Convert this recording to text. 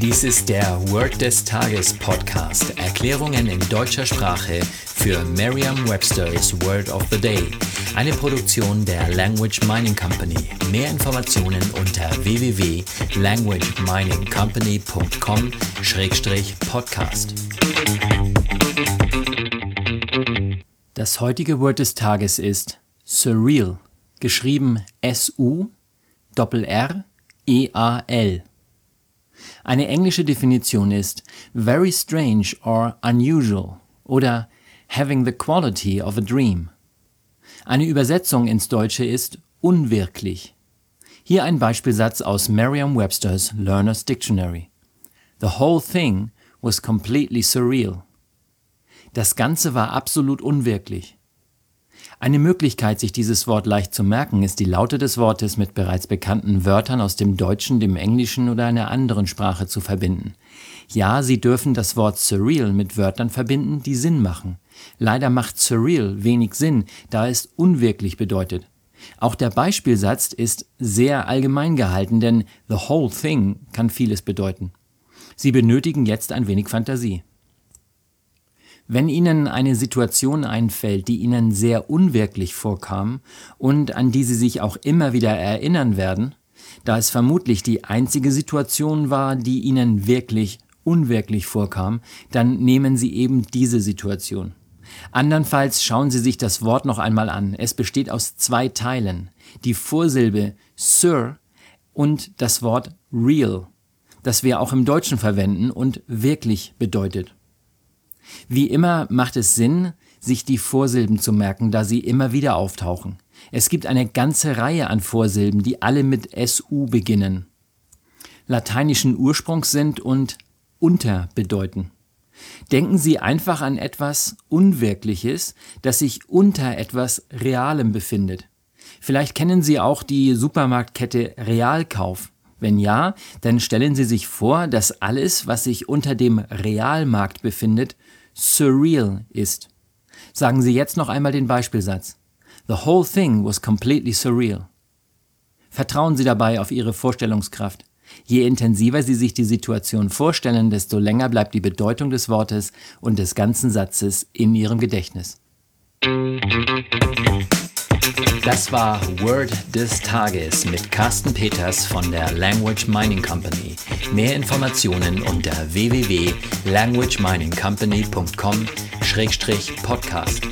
Dies ist der Word des Tages Podcast. Erklärungen in deutscher Sprache für Merriam-Webster's Word of the Day. Eine Produktion der Language Mining Company. Mehr Informationen unter www.languageminingcompany.com-podcast. Das heutige Word des Tages ist surreal, geschrieben S-U-R-R-E-A-L. Eine englische Definition ist very strange or unusual oder having the quality of a dream. Eine Übersetzung ins Deutsche ist unwirklich. Hier ein Beispielsatz aus Merriam-Webster's Learner's Dictionary. The whole thing was completely surreal. Das Ganze war absolut unwirklich. Eine Möglichkeit, sich dieses Wort leicht zu merken, ist die Laute des Wortes mit bereits bekannten Wörtern aus dem Deutschen, dem Englischen oder einer anderen Sprache zu verbinden. Ja, Sie dürfen das Wort surreal mit Wörtern verbinden, die Sinn machen. Leider macht surreal wenig Sinn, da es unwirklich bedeutet. Auch der Beispielsatz ist sehr allgemein gehalten, denn the whole thing kann vieles bedeuten. Sie benötigen jetzt ein wenig Fantasie. Wenn Ihnen eine Situation einfällt, die Ihnen sehr unwirklich vorkam und an die Sie sich auch immer wieder erinnern werden, da es vermutlich die einzige Situation war, die Ihnen wirklich unwirklich vorkam, dann nehmen Sie eben diese Situation. Andernfalls schauen Sie sich das Wort noch einmal an. Es besteht aus zwei Teilen. Die Vorsilbe Sir und das Wort real, das wir auch im Deutschen verwenden und wirklich bedeutet. Wie immer macht es Sinn, sich die Vorsilben zu merken, da sie immer wieder auftauchen. Es gibt eine ganze Reihe an Vorsilben, die alle mit SU beginnen, lateinischen Ursprungs sind und unter bedeuten. Denken Sie einfach an etwas Unwirkliches, das sich unter etwas Realem befindet. Vielleicht kennen Sie auch die Supermarktkette Realkauf. Wenn ja, dann stellen Sie sich vor, dass alles, was sich unter dem Realmarkt befindet, surreal ist. Sagen Sie jetzt noch einmal den Beispielsatz. The whole thing was completely surreal. Vertrauen Sie dabei auf Ihre Vorstellungskraft. Je intensiver Sie sich die Situation vorstellen, desto länger bleibt die Bedeutung des Wortes und des ganzen Satzes in Ihrem Gedächtnis. Das war Word des Tages mit Carsten Peters von der Language Mining Company. Mehr Informationen unter www.languageminingcompany.com-podcast.